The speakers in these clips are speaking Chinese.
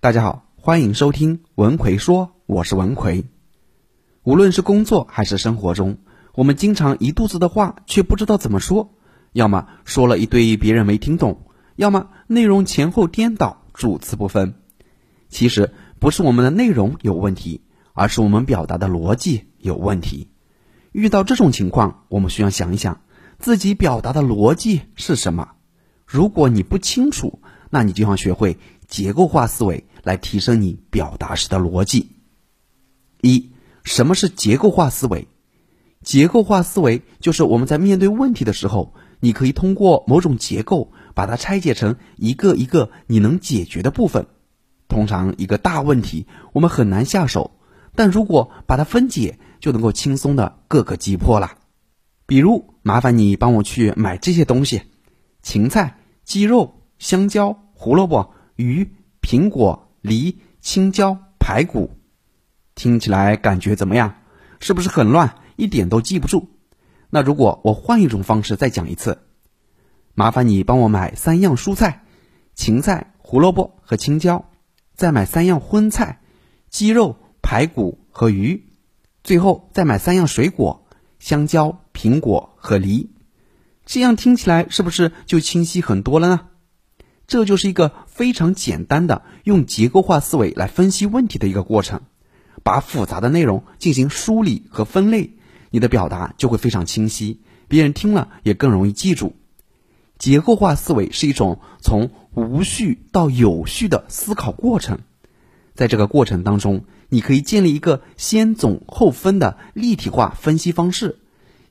大家好，欢迎收听文奎说，我是文奎。无论是工作还是生活中，我们经常一肚子的话却不知道怎么说，要么说了一堆别人没听懂，要么内容前后颠倒，主次不分。其实不是我们的内容有问题，而是我们表达的逻辑有问题。遇到这种情况，我们需要想一想自己表达的逻辑是什么。如果你不清楚，那你就要学会结构化思维。来提升你表达时的逻辑。一，什么是结构化思维？结构化思维就是我们在面对问题的时候，你可以通过某种结构把它拆解成一个一个你能解决的部分。通常一个大问题我们很难下手，但如果把它分解，就能够轻松的各个击破了。比如，麻烦你帮我去买这些东西：芹菜、鸡肉、香蕉、胡萝卜、鱼、苹果。梨、青椒、排骨，听起来感觉怎么样？是不是很乱，一点都记不住？那如果我换一种方式再讲一次，麻烦你帮我买三样蔬菜：芹菜、胡萝卜和青椒，再买三样荤菜：鸡肉、排骨和鱼，最后再买三样水果：香蕉、苹果和梨。这样听起来是不是就清晰很多了呢？这就是一个非常简单的用结构化思维来分析问题的一个过程，把复杂的内容进行梳理和分类，你的表达就会非常清晰，别人听了也更容易记住。结构化思维是一种从无序到有序的思考过程，在这个过程当中，你可以建立一个先总后分的立体化分析方式，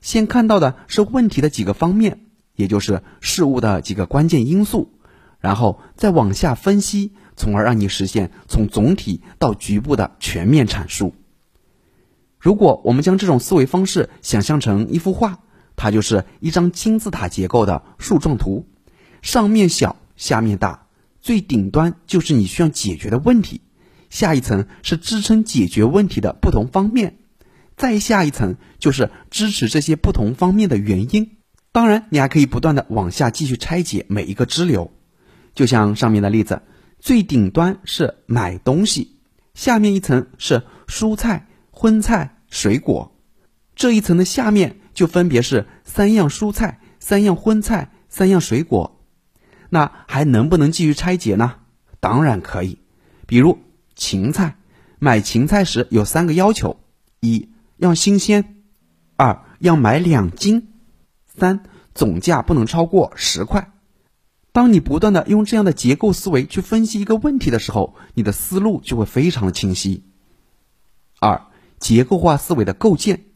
先看到的是问题的几个方面，也就是事物的几个关键因素。然后再往下分析，从而让你实现从总体到局部的全面阐述。如果我们将这种思维方式想象成一幅画，它就是一张金字塔结构的树状图，上面小，下面大，最顶端就是你需要解决的问题，下一层是支撑解决问题的不同方面，再下一层就是支持这些不同方面的原因。当然，你还可以不断的往下继续拆解每一个支流。就像上面的例子，最顶端是买东西，下面一层是蔬菜、荤菜、水果，这一层的下面就分别是三样蔬菜、三样荤菜、三样水果。那还能不能继续拆解呢？当然可以。比如芹菜，买芹菜时有三个要求：一要新鲜，二要买两斤，三总价不能超过十块。当你不断的用这样的结构思维去分析一个问题的时候，你的思路就会非常的清晰。二、结构化思维的构建，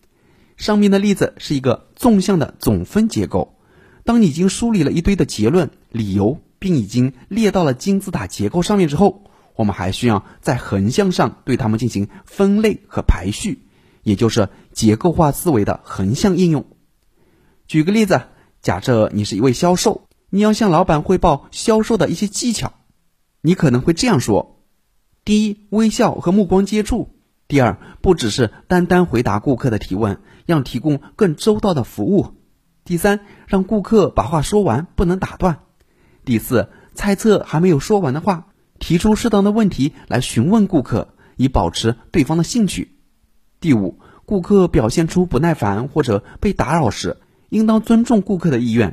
上面的例子是一个纵向的总分结构。当你已经梳理了一堆的结论、理由，并已经列到了金字塔结构上面之后，我们还需要在横向上对它们进行分类和排序，也就是结构化思维的横向应用。举个例子，假设你是一位销售。你要向老板汇报销售的一些技巧，你可能会这样说：第一，微笑和目光接触；第二，不只是单单回答顾客的提问，要提供更周到的服务；第三，让顾客把话说完，不能打断；第四，猜测还没有说完的话，提出适当的问题来询问顾客，以保持对方的兴趣；第五，顾客表现出不耐烦或者被打扰时，应当尊重顾客的意愿；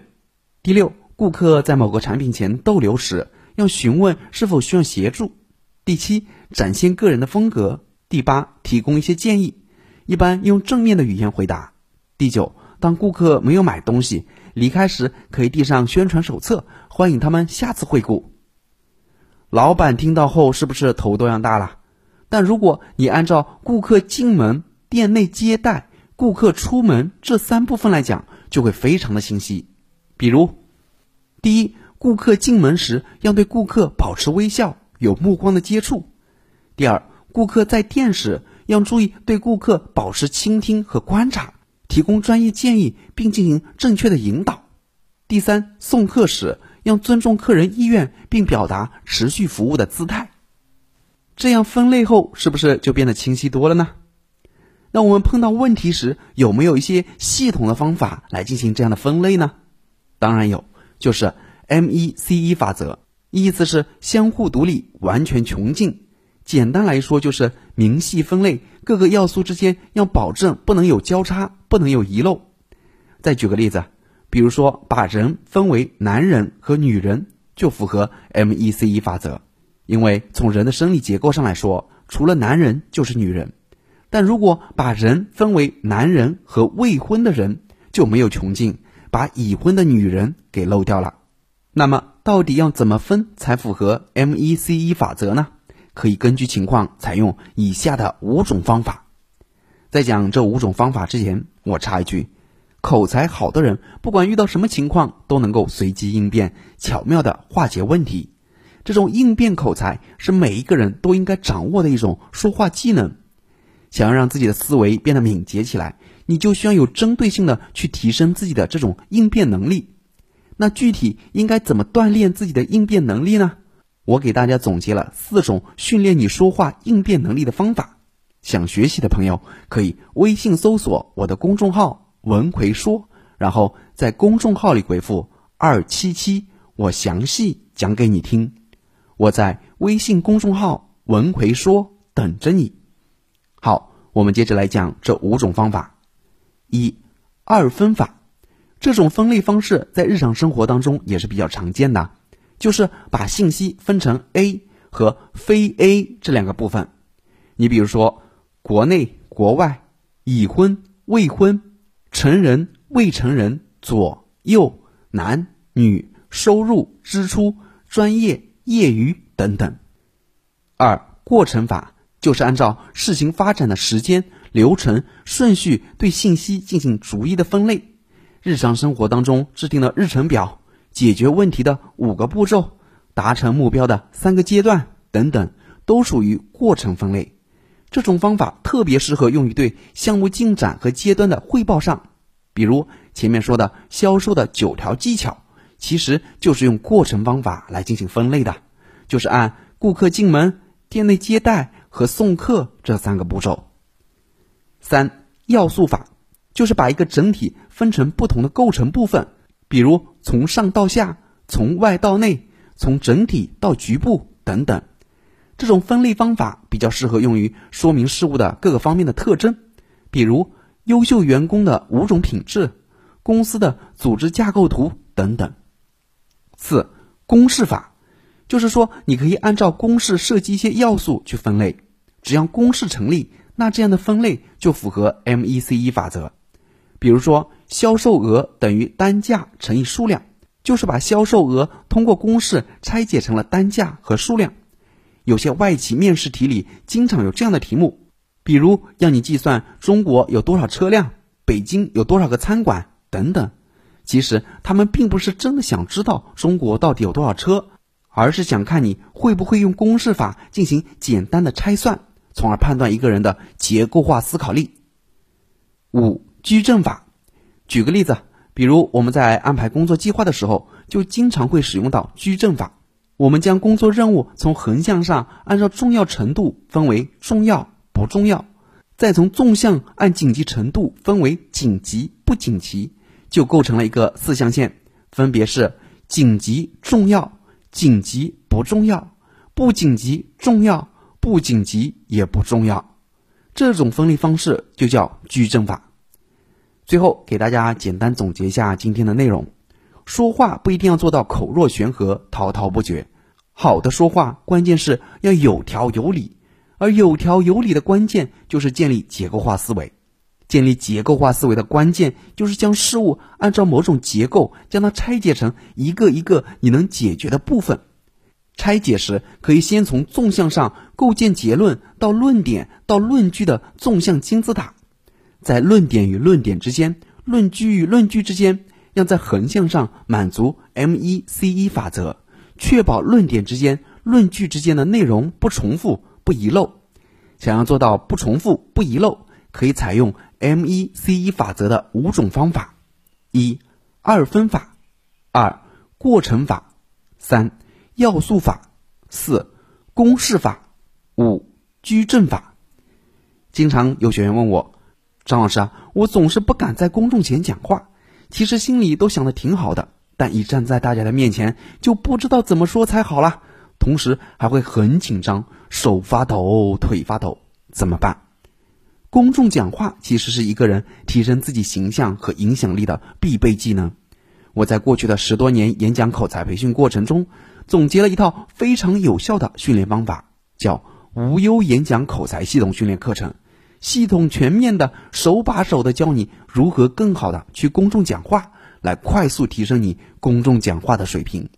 第六。顾客在某个产品前逗留时，要询问是否需要协助。第七，展现个人的风格。第八，提供一些建议，一般用正面的语言回答。第九，当顾客没有买东西离开时，可以递上宣传手册，欢迎他们下次惠顾。老板听到后是不是头都要大了？但如果你按照顾客进门、店内接待、顾客出门这三部分来讲，就会非常的清晰。比如。第一，顾客进门时要对顾客保持微笑，有目光的接触；第二，顾客在店时要注意对顾客保持倾听和观察，提供专业建议并进行正确的引导；第三，送客时要尊重客人意愿并表达持续服务的姿态。这样分类后，是不是就变得清晰多了呢？那我们碰到问题时，有没有一些系统的方法来进行这样的分类呢？当然有。就是 M E C E 法则，意思是相互独立，完全穷尽。简单来说，就是明细分类，各个要素之间要保证不能有交叉，不能有遗漏。再举个例子，比如说把人分为男人和女人，就符合 M E C E 法则，因为从人的生理结构上来说，除了男人就是女人。但如果把人分为男人和未婚的人，就没有穷尽，把已婚的女人给漏掉了。那么，到底要怎么分才符合 M E C E 法则呢？可以根据情况采用以下的五种方法。在讲这五种方法之前，我插一句：口才好的人，不管遇到什么情况，都能够随机应变，巧妙的化解问题。这种应变口才是每一个人都应该掌握的一种说话技能。想要让自己的思维变得敏捷起来，你就需要有针对性的去提升自己的这种应变能力。那具体应该怎么锻炼自己的应变能力呢？我给大家总结了四种训练你说话应变能力的方法，想学习的朋友可以微信搜索我的公众号“文奎说”，然后在公众号里回复“二七七”，我详细讲给你听。我在微信公众号“文奎说”等着你。好，我们接着来讲这五种方法。一、二分法，这种分类方式在日常生活当中也是比较常见的。就是把信息分成 A 和非 A 这两个部分。你比如说，国内、国外、已婚、未婚、成人、未成人、左右、男女、收入、支出、专业、业余等等。二过程法就是按照事情发展的时间、流程、顺序对信息进行逐一的分类。日常生活当中制定了日程表。解决问题的五个步骤，达成目标的三个阶段等等，都属于过程分类。这种方法特别适合用于对项目进展和阶段的汇报上。比如前面说的销售的九条技巧，其实就是用过程方法来进行分类的，就是按顾客进门、店内接待和送客这三个步骤。三要素法就是把一个整体分成不同的构成部分。比如从上到下，从外到内，从整体到局部等等，这种分类方法比较适合用于说明事物的各个方面的特征，比如优秀员工的五种品质、公司的组织架构图等等。四公式法，就是说你可以按照公式设计一些要素去分类，只要公式成立，那这样的分类就符合 M E C E 法则。比如说，销售额等于单价乘以数量，就是把销售额通过公式拆解成了单价和数量。有些外企面试题里经常有这样的题目，比如让你计算中国有多少车辆，北京有多少个餐馆等等。其实他们并不是真的想知道中国到底有多少车，而是想看你会不会用公式法进行简单的拆算，从而判断一个人的结构化思考力。五。矩阵法，举个例子，比如我们在安排工作计划的时候，就经常会使用到矩阵法。我们将工作任务从横向上按照重要程度分为重要、不重要，再从纵向按紧急程度分为紧急、不紧急，就构成了一个四象限，分别是紧急、重要、紧急、不重要、不紧急、重要、不紧急也不重要。这种分类方式就叫矩阵法。最后给大家简单总结一下今天的内容：说话不一定要做到口若悬河、滔滔不绝，好的说话关键是要有条有理，而有条有理的关键就是建立结构化思维。建立结构化思维的关键就是将事物按照某种结构，将它拆解成一个一个你能解决的部分。拆解时可以先从纵向上构建结论，到论点到论据的纵向金字塔。在论点与论点之间，论据与论据之间，要在横向上满足 M E C E 法则，确保论点之间、论据之间的内容不重复、不遗漏。想要做到不重复、不遗漏，可以采用 M E C E 法则的五种方法：一、二分法；二、过程法；三、要素法；四、公式法；五、矩阵法。经常有学员问我。张老师啊，我总是不敢在公众前讲话，其实心里都想的挺好的，但一站在大家的面前就不知道怎么说才好了，同时还会很紧张，手发抖，腿发抖，怎么办？公众讲话其实是一个人提升自己形象和影响力的必备技能。我在过去的十多年演讲口才培训过程中，总结了一套非常有效的训练方法，叫无忧演讲口才系统训练课程，系统全面的、手把手的教你如何更好的去公众讲话。来快速提升你公众讲话的水平。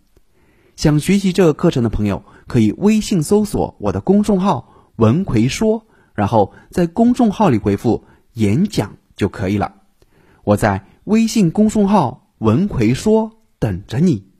想学习这个课程的朋友，可以微信搜索我的公众号“文奎说”，然后在公众号里回复“演讲”就可以了。我在微信公众号“文奎说”等着你。